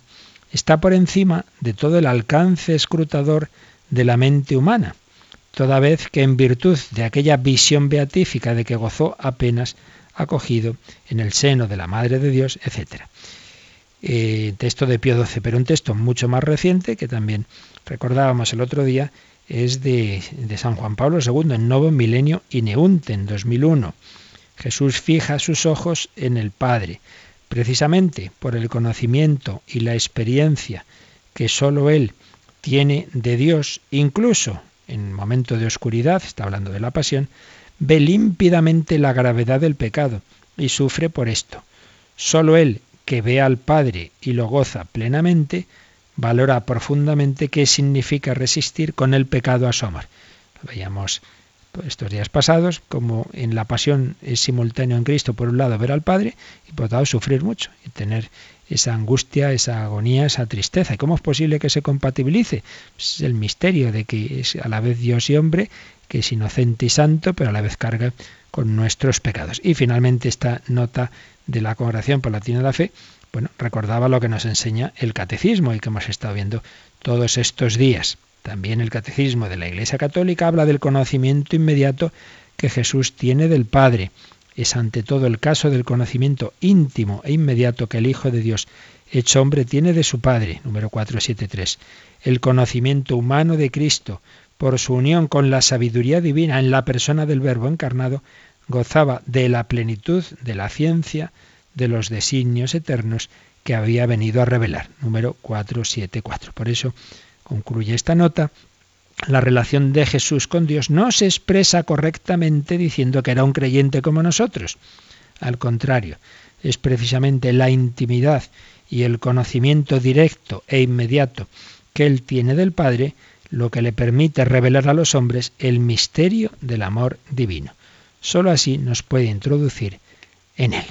está por encima de todo el alcance escrutador de la mente humana, toda vez que en virtud de aquella visión beatífica de que gozó apenas acogido en el seno de la Madre de Dios, etc. Eh, texto de Pío XII, pero un texto mucho más reciente que también recordábamos el otro día es de, de San Juan Pablo II en Novo Milenio Ineunte en 2001. Jesús fija sus ojos en el Padre, precisamente por el conocimiento y la experiencia que sólo Él tiene de Dios, incluso en momento de oscuridad, está hablando de la pasión, ve límpidamente la gravedad del pecado y sufre por esto. Sólo Él que ve al Padre y lo goza plenamente, valora profundamente qué significa resistir con el pecado a. Lo veíamos estos días pasados, como en la pasión es simultáneo en Cristo, por un lado, ver al Padre y por otro lado, sufrir mucho y tener esa angustia, esa agonía, esa tristeza. ¿Y cómo es posible que se compatibilice? Pues es el misterio de que es a la vez Dios y hombre, que es inocente y santo, pero a la vez carga con nuestros pecados. Y finalmente esta nota de la Congregación Palatina de la Fe, bueno, recordaba lo que nos enseña el catecismo y que hemos estado viendo todos estos días. También el catecismo de la Iglesia Católica habla del conocimiento inmediato que Jesús tiene del Padre. Es ante todo el caso del conocimiento íntimo e inmediato que el Hijo de Dios, hecho hombre, tiene de su Padre, número 473. El conocimiento humano de Cristo, por su unión con la sabiduría divina en la persona del Verbo encarnado, gozaba de la plenitud de la ciencia, de los designios eternos que había venido a revelar. Número 474. Por eso concluye esta nota. La relación de Jesús con Dios no se expresa correctamente diciendo que era un creyente como nosotros. Al contrario, es precisamente la intimidad y el conocimiento directo e inmediato que él tiene del Padre lo que le permite revelar a los hombres el misterio del amor divino. Solo así nos puede introducir en él.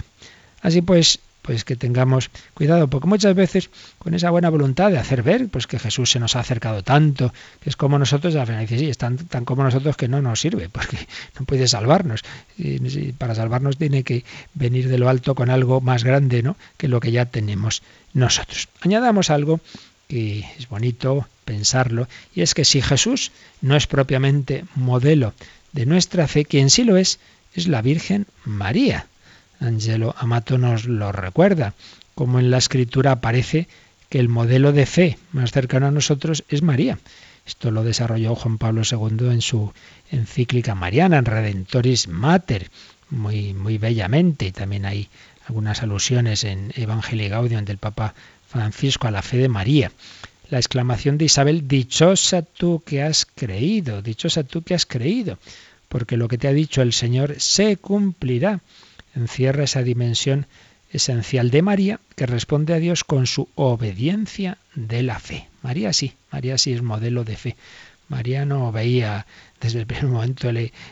Así pues, pues que tengamos cuidado, porque muchas veces con esa buena voluntad de hacer ver pues que Jesús se nos ha acercado tanto, que es como nosotros, al final dice, sí, es tan, tan como nosotros que no nos sirve, porque no puede salvarnos. Y para salvarnos tiene que venir de lo alto con algo más grande ¿no? que lo que ya tenemos nosotros. Añadamos algo que es bonito pensarlo, y es que si Jesús no es propiamente modelo de nuestra fe, quien sí lo es, es la Virgen María. Angelo Amato nos lo recuerda, como en la escritura aparece que el modelo de fe más cercano a nosotros es María. Esto lo desarrolló Juan Pablo II en su encíclica mariana, en Redentoris Mater, muy, muy bellamente. Y también hay algunas alusiones en Evangelii Gaudium del Papa Francisco a la fe de María. La exclamación de Isabel, dichosa tú que has creído, dichosa tú que has creído, porque lo que te ha dicho el Señor se cumplirá. Encierra esa dimensión esencial de María que responde a Dios con su obediencia de la fe. María sí, María sí es modelo de fe. María no veía desde el primer momento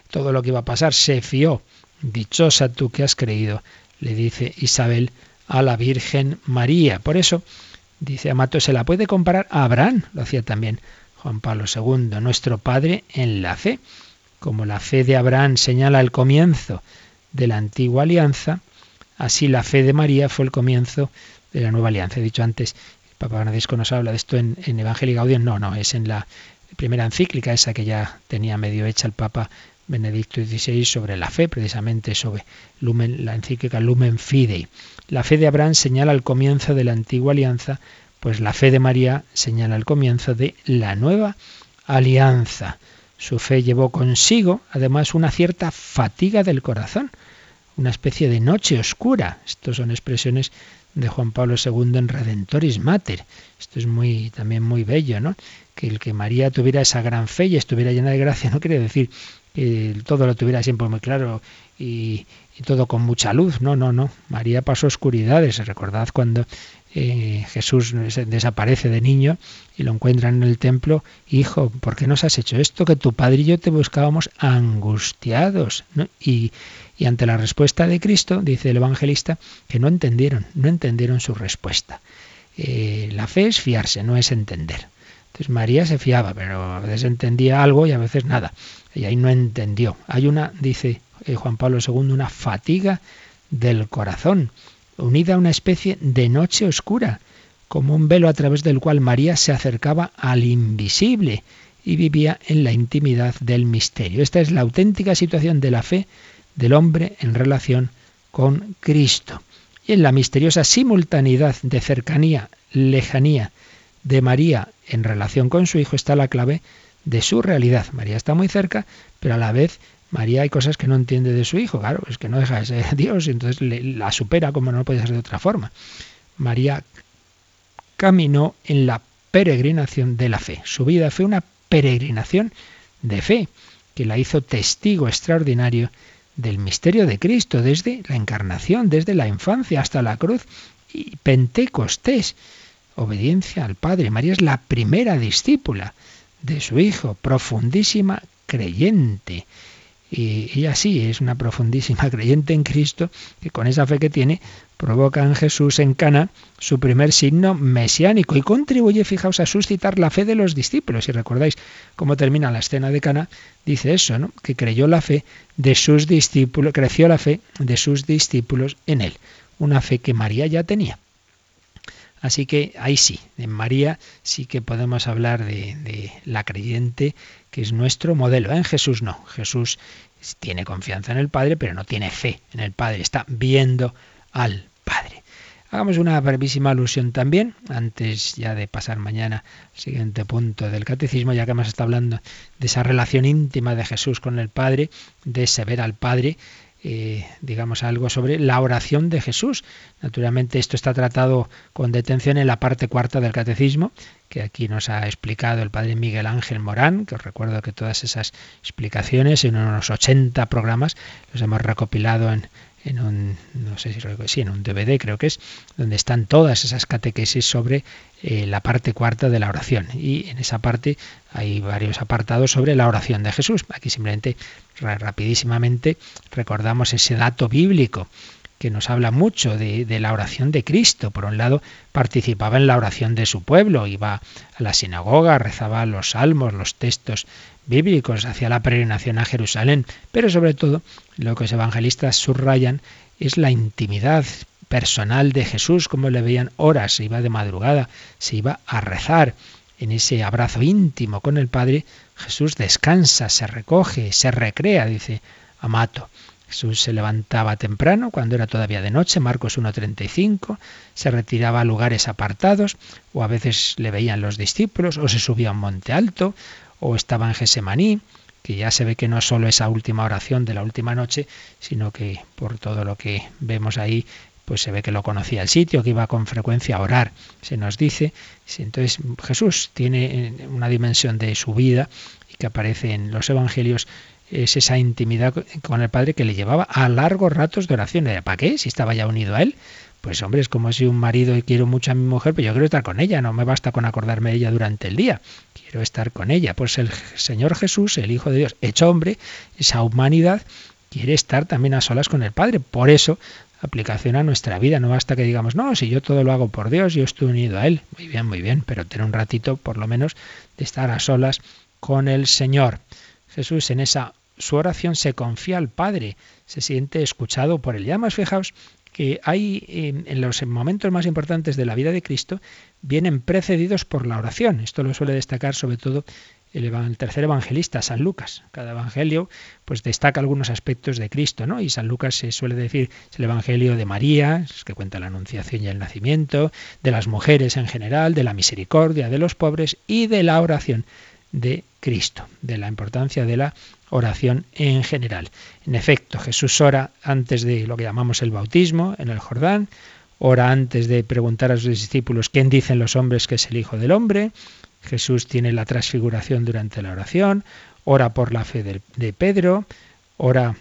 todo lo que iba a pasar, se fió. Dichosa tú que has creído, le dice Isabel a la Virgen María. Por eso, dice Amato, se la puede comparar a Abraham, lo hacía también Juan Pablo II, nuestro Padre en la fe. Como la fe de Abraham señala el comienzo de la antigua alianza, Así la fe de María fue el comienzo de la nueva alianza. He dicho antes, el Papa Francisco nos habla de esto en, en Evangelio Gaudium. No, no, es en la primera encíclica, esa que ya tenía medio hecha el Papa Benedicto XVI sobre la fe, precisamente sobre la encíclica Lumen Fidei. La fe de Abraham señala el comienzo de la antigua alianza, pues la fe de María señala el comienzo de la nueva alianza. Su fe llevó consigo, además, una cierta fatiga del corazón una especie de noche oscura. Estas son expresiones de Juan Pablo II en Redentoris Mater. Esto es muy también muy bello, ¿no? Que el que María tuviera esa gran fe y estuviera llena de gracia no quiere decir que todo lo tuviera siempre muy claro y, todo con mucha luz. No, no, no. María pasó oscuridades. Recordad cuando eh, Jesús desaparece de niño y lo encuentran en el templo, hijo, ¿por qué nos has hecho esto? Que tu padre y yo te buscábamos angustiados. Y, y ante la respuesta de Cristo, dice el evangelista, que no entendieron, no entendieron su respuesta. Eh, la fe es fiarse, no es entender. Entonces María se fiaba, pero a veces entendía algo y a veces nada. Y ahí no entendió. Hay una, dice eh, Juan Pablo II, una fatiga del corazón unida a una especie de noche oscura, como un velo a través del cual María se acercaba al invisible y vivía en la intimidad del misterio. Esta es la auténtica situación de la fe del hombre en relación con Cristo. Y en la misteriosa simultaneidad de cercanía, lejanía de María en relación con su Hijo está la clave de su realidad. María está muy cerca, pero a la vez María hay cosas que no entiende de su hijo, claro, es que no deja de ser Dios y entonces la supera como no puede ser de otra forma. María caminó en la peregrinación de la fe. Su vida fue una peregrinación de fe que la hizo testigo extraordinario del misterio de Cristo desde la encarnación, desde la infancia hasta la cruz y Pentecostés. Obediencia al Padre. María es la primera discípula de su Hijo, profundísima creyente. Y ella sí es una profundísima creyente en Cristo que con esa fe que tiene provoca en Jesús en Cana su primer signo mesiánico y contribuye, fijaos, a suscitar la fe de los discípulos. Si recordáis cómo termina la escena de Cana, dice eso, ¿no? Que creyó la fe de sus discípulos, creció la fe de sus discípulos en él, una fe que María ya tenía. Así que ahí sí, en María sí que podemos hablar de, de la creyente que es nuestro modelo. En Jesús no. Jesús tiene confianza en el Padre, pero no tiene fe en el Padre. Está viendo al Padre. Hagamos una brevísima alusión también, antes ya de pasar mañana al siguiente punto del catecismo, ya que hemos estado hablando de esa relación íntima de Jesús con el Padre, de ese ver al Padre. Eh, digamos, algo sobre la oración de Jesús. Naturalmente esto está tratado con detención en la parte cuarta del catecismo, que aquí nos ha explicado el padre Miguel Ángel Morán, que os recuerdo que todas esas explicaciones en unos 80 programas los hemos recopilado en, un, no sé si sí, en un DVD creo que es, donde están todas esas catequesis sobre eh, la parte cuarta de la oración. Y en esa parte hay varios apartados sobre la oración de Jesús. Aquí simplemente rapidísimamente recordamos ese dato bíblico que nos habla mucho de, la oración de Cristo. Por un lado, participaba en la oración de su pueblo, iba a la sinagoga, rezaba los salmos, los textos bíblicos, hacía la peregrinación a Jerusalén, pero sobre todo lo que los evangelistas subrayan es la intimidad personal de Jesús, como le veían horas, se iba de madrugada, se iba a rezar. En ese abrazo íntimo con el Padre, Jesús descansa, se recoge, se recrea, dice Amato. Jesús se levantaba temprano, cuando era todavía de noche, Marcos 1.35, se retiraba a lugares apartados, o a veces le veían los discípulos, o se subía a un monte alto, o estaba en Gesemaní, que ya se ve que no es solo esa última oración de la última noche, sino que por todo lo que vemos ahí, pues se ve que lo conocía el sitio, que iba con frecuencia a orar, se nos dice. Entonces Jesús tiene una dimensión de su vida y que aparece en los evangelios es esa intimidad con el Padre que le llevaba a largos ratos de oración. ¿Para qué? Si estaba ya unido a Él. Pues hombre, es como si un marido y quiero mucho a mi mujer, pero yo quiero estar con ella, no me basta con acordarme de ella durante el día, quiero estar con ella. Pues el Señor Jesús, el Hijo de Dios, hecho hombre, esa humanidad, quiere estar también a solas con el Padre. Por eso, aplicación a nuestra vida, no basta que digamos, no, si yo todo lo hago por Dios, yo estoy unido a Él. Muy bien, muy bien, pero tener un ratito, por lo menos, de estar a solas con el Señor. Jesús en esa su oración se confía al Padre, se siente escuchado por él. Y además, fijaos que hay en los momentos más importantes de la vida de Cristo, vienen precedidos por la oración. Esto lo suele destacar sobre todo el, tercer evangelista, San Lucas. Cada evangelio pues destaca algunos aspectos de Cristo, ¿no? Y San Lucas se suele decir es el evangelio de María, que cuenta la anunciación y el nacimiento, de las mujeres en general, de la misericordia de los pobres y de la oración de Cristo, de la importancia de la oración en general. En efecto, Jesús ora antes de lo que llamamos el bautismo en el Jordán, ora antes de preguntar a sus discípulos quién dicen los hombres que es el Hijo del Hombre, Jesús tiene la transfiguración durante la oración, ora por la fe de, Pedro, ora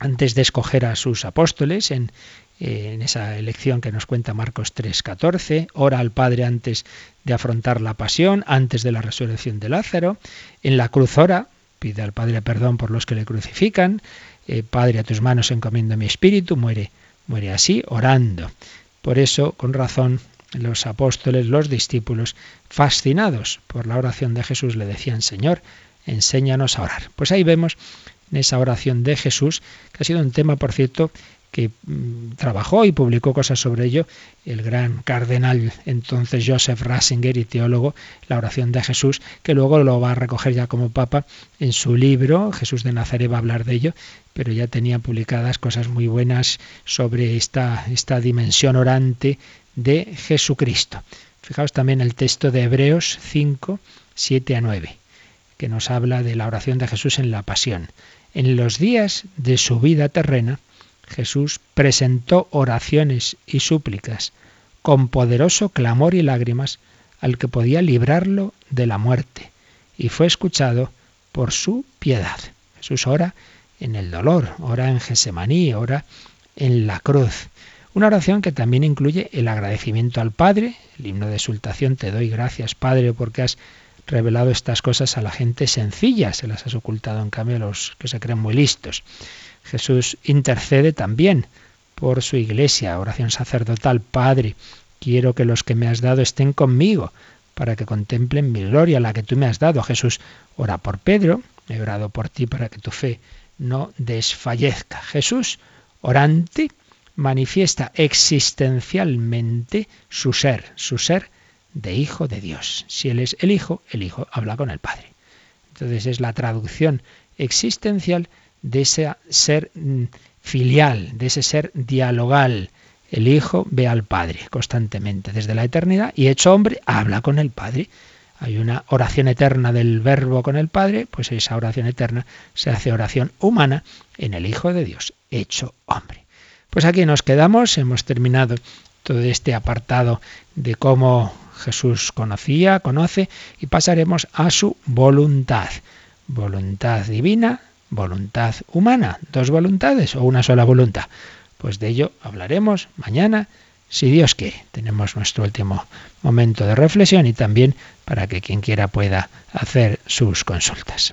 antes de escoger a sus apóstoles en, en esa elección que nos cuenta Marcos 3:14, ora al Padre antes de afrontar la pasión, antes de la resurrección de Lázaro, en la cruz ora, pide al Padre perdón por los que le crucifican, eh, Padre a tus manos encomiendo mi espíritu, muere, muere así, orando. Por eso, con razón, los apóstoles, los discípulos, fascinados por la oración de Jesús, le decían, Señor, enséñanos a orar. Pues ahí vemos en esa oración de Jesús, que ha sido un tema, por cierto, que mm, trabajó y publicó cosas sobre ello, el gran cardenal entonces Joseph Ratzinger y teólogo, la oración de Jesús, que luego lo va a recoger ya como papa en su libro, Jesús de Nazaret va a hablar de ello, pero ya tenía publicadas cosas muy buenas sobre esta, esta dimensión orante de Jesucristo. Fijaos también el texto de Hebreos 5, 7 a 9, que nos habla de la oración de Jesús en la pasión. En los días de su vida terrena, Jesús presentó oraciones y súplicas con poderoso clamor y lágrimas al que podía librarlo de la muerte, y fue escuchado por su piedad. Jesús ora en el dolor, ora en Gesemaní, ora en la cruz. Una oración que también incluye el agradecimiento al Padre, el himno de exultación, te doy gracias Padre porque has revelado estas cosas a la gente sencilla, se las has ocultado en cambio a los que se creen muy listos. Jesús intercede también por su iglesia, oración sacerdotal, Padre, quiero que los que me has dado estén conmigo, para que contemplen mi gloria, la que tú me has dado. Jesús ora por Pedro, he orado por ti para que tu fe no desfallezca. Jesús, orante, manifiesta existencialmente su ser, su ser de hijo de Dios. Si Él es el Hijo, el Hijo habla con el Padre. Entonces es la traducción existencial de ese ser mm, filial, de ese ser dialogal. El Hijo ve al Padre constantemente desde la eternidad y hecho hombre habla con el Padre. Hay una oración eterna del Verbo con el Padre, pues esa oración eterna se hace oración humana en el Hijo de Dios, hecho hombre. Pues aquí nos quedamos, hemos terminado todo este apartado de cómo Jesús conocía, conoce, y pasaremos a su voluntad. Voluntad divina, voluntad humana, dos voluntades o una sola voluntad. Pues de ello hablaremos mañana, si Dios quiere. Tenemos nuestro último momento de reflexión y también para que quien quiera pueda hacer sus consultas.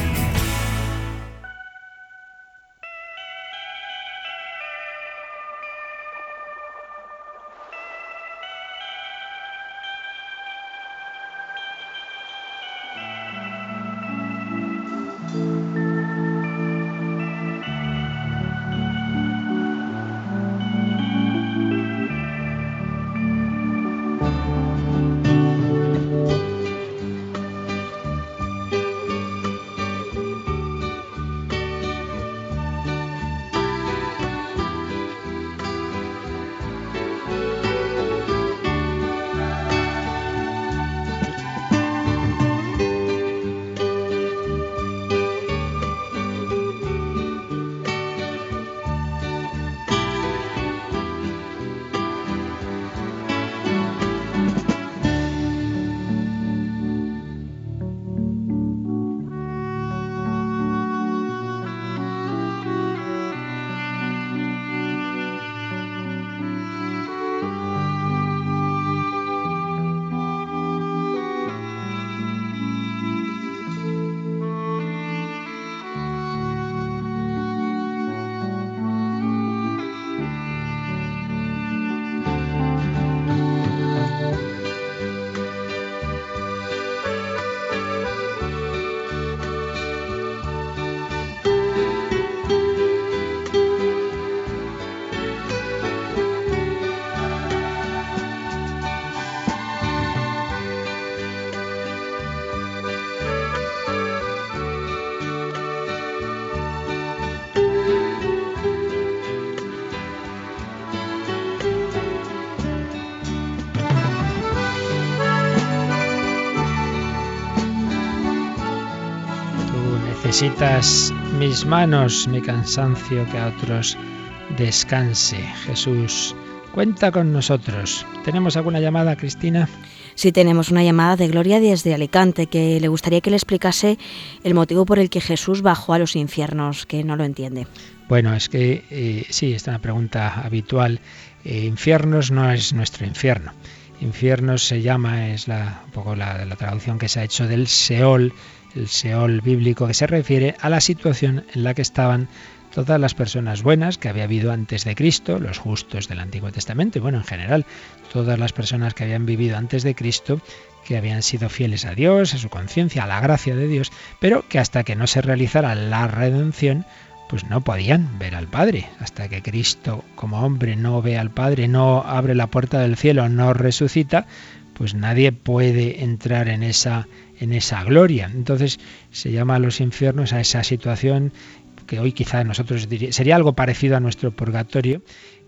Necesitas mis manos, mi cansancio, que a otros descanse. Jesús, cuenta con nosotros. ¿Tenemos alguna llamada, Cristina? Sí, tenemos una llamada de Gloria desde Alicante, que le gustaría que le explicase el motivo por el que Jesús bajó a los infiernos, que no lo entiende. Bueno, es que eh, sí, esta es una pregunta habitual. Eh, infiernos no es nuestro infierno. Infiernos se llama, es la, un poco la, la traducción que se ha hecho del Seol, el Seol bíblico, que se refiere a la situación en la que estaban todas las personas buenas que había habido antes de Cristo, los justos del Antiguo Testamento, y bueno, en general, todas las personas que habían vivido antes de Cristo, que habían sido fieles a Dios, a su conciencia, a la gracia de Dios, pero que hasta que no se realizara la redención, pues no podían ver al Padre. Hasta que Cristo como hombre no ve al Padre, no abre la puerta del cielo, no resucita, pues nadie puede entrar en esa en esa gloria. Entonces se llama a los infiernos a esa situación que hoy quizá nosotros diría, sería algo parecido a nuestro purgatorio,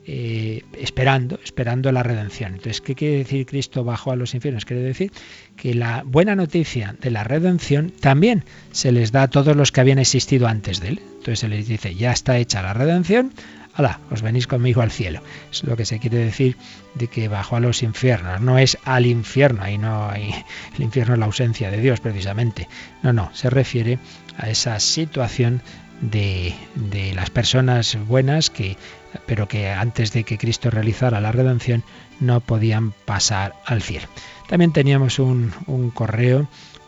eh, esperando, esperando la redención. Entonces, ¿qué quiere decir Cristo bajó a los infiernos? Quiere decir que la buena noticia de la redención también se les da a todos los que habían existido antes de él. Entonces se les dice, ya está hecha la redención, ¡Hala! Os venís conmigo al cielo. Es lo que se quiere decir de que bajó a los infiernos. No es al infierno, ahí no hay. El infierno es la ausencia de Dios, precisamente. No, no, se refiere a esa situación de, de las personas buenas que pero que antes de que Cristo realizara la redención no podían pasar al cielo. También teníamos un, un correo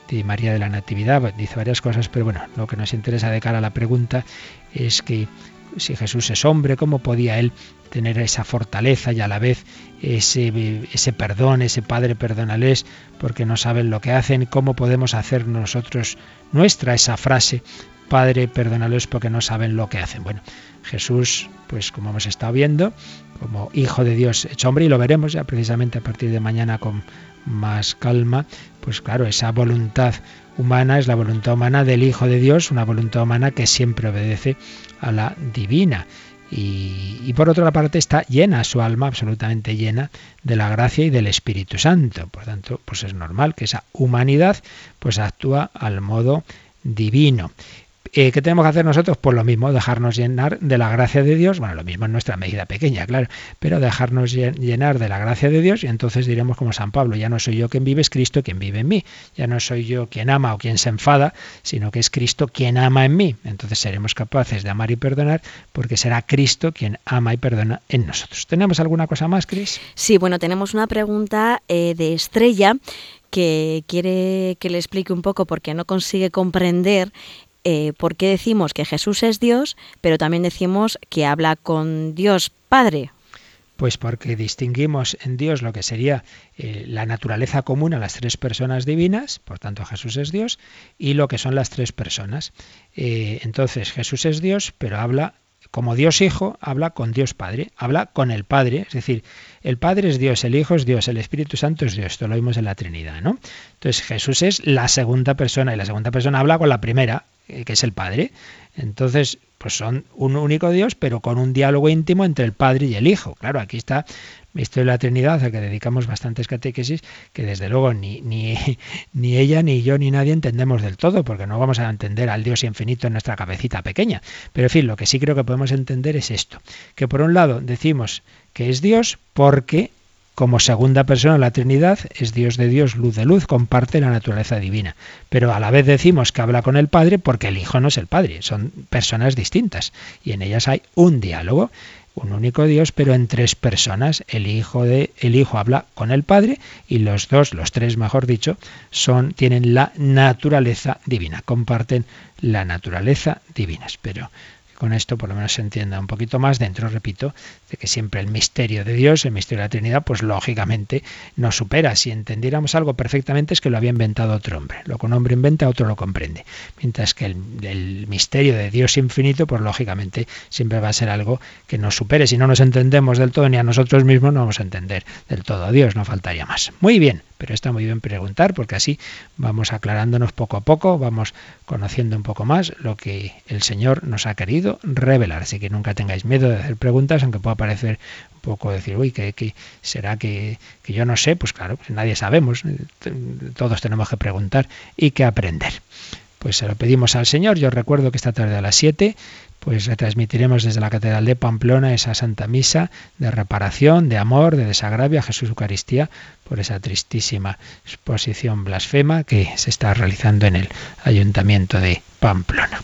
de María de la Natividad, dice varias cosas, pero bueno, lo que nos interesa de cara a la pregunta es que si Jesús es hombre, ¿cómo podía él tener esa fortaleza y a la vez ese, perdón, ese Padre perdónales porque no saben lo que hacen? ¿Cómo podemos hacer nosotros nuestra esa frase, Padre perdónales porque no saben lo que hacen? Bueno, Jesús, pues como hemos estado viendo, como Hijo de Dios hecho hombre, y lo veremos ya precisamente a partir de mañana con más calma, pues claro, esa voluntad humana es la voluntad humana del Hijo de Dios, una voluntad humana que siempre obedece a la divina. Y, por otra parte está llena su alma, absolutamente llena de la gracia y del Espíritu Santo. Por tanto, pues es normal que esa humanidad pues actúa al modo divino. Eh, ¿Qué tenemos que hacer nosotros? Pues lo mismo, dejarnos llenar de la gracia de Dios, bueno, lo mismo en nuestra medida pequeña, claro, pero dejarnos llenar de la gracia de Dios y entonces diremos como San Pablo, ya no soy yo quien vive, es Cristo quien vive en mí, ya no soy yo quien ama o quien se enfada, sino que es Cristo quien ama en mí. Entonces seremos capaces de amar y perdonar porque será Cristo quien ama y perdona en nosotros. ¿Tenemos alguna cosa más, Cris? Sí, bueno, tenemos una pregunta eh, de Estrella que quiere que le explique un poco porque no consigue comprender eh, por qué decimos que Jesús es Dios, pero también decimos que habla con Dios Padre. Pues porque distinguimos en Dios lo que sería eh, la naturaleza común a las tres personas divinas, por tanto Jesús es Dios, y lo que son las tres personas. Eh, entonces Jesús es Dios, pero habla como Dios Hijo, habla con Dios Padre, habla con el Padre, es decir, el Padre es Dios, el Hijo es Dios, el Espíritu Santo es Dios, esto lo vimos en la Trinidad, ¿no? Entonces Jesús es la segunda persona y la segunda persona habla con la primera, eh, que es el Padre. Entonces, pues son un único Dios, pero con un diálogo íntimo entre el Padre y el Hijo. Claro, aquí está esto de la Trinidad, a que dedicamos bastantes catequesis, que desde luego ni, ni, ni ella, ni yo, ni nadie entendemos del todo, porque no vamos a entender al Dios infinito en nuestra cabecita pequeña. Pero en fin, lo que sí creo que podemos entender es esto, que por un lado decimos que es Dios porque como segunda persona la Trinidad es Dios de Dios, luz de luz, comparte la naturaleza divina. Pero a la vez decimos que habla con el Padre porque el Hijo no es el Padre, son personas distintas y en ellas hay un diálogo, un único Dios, pero en tres personas. El Hijo de el Hijo habla con el Padre y los dos, los tres mejor dicho, son tienen la naturaleza divina, comparten la naturaleza divina. Espero con esto por lo menos se entienda un poquito más dentro, repito, de que siempre el misterio de Dios, el misterio de la Trinidad, pues lógicamente nos supera. Si entendiéramos algo perfectamente es que lo había inventado otro hombre. Lo que un hombre inventa, otro lo comprende. Mientras que el, misterio de Dios infinito, pues lógicamente siempre va a ser algo que nos supere. Si no nos entendemos del todo ni a nosotros mismos, no vamos a entender del todo a Dios, no faltaría más. Muy bien, pero está muy bien preguntar porque así vamos aclarándonos poco a poco, vamos conociendo un poco más lo que el Señor nos ha querido revelar. Así que nunca tengáis miedo de hacer preguntas, aunque pueda parecer un poco decir, uy, ¿qué, será que, que, yo no sé? Pues claro, pues nadie sabemos, todos tenemos que preguntar y que aprender. pues se lo pedimos al Señor. Yo recuerdo que esta tarde a las 7 pues retransmitiremos desde la Catedral de Pamplona esa Santa Misa de reparación, de amor, de desagravio a Jesús Eucaristía por esa tristísima exposición blasfema que se está realizando en el Ayuntamiento de Pamplona.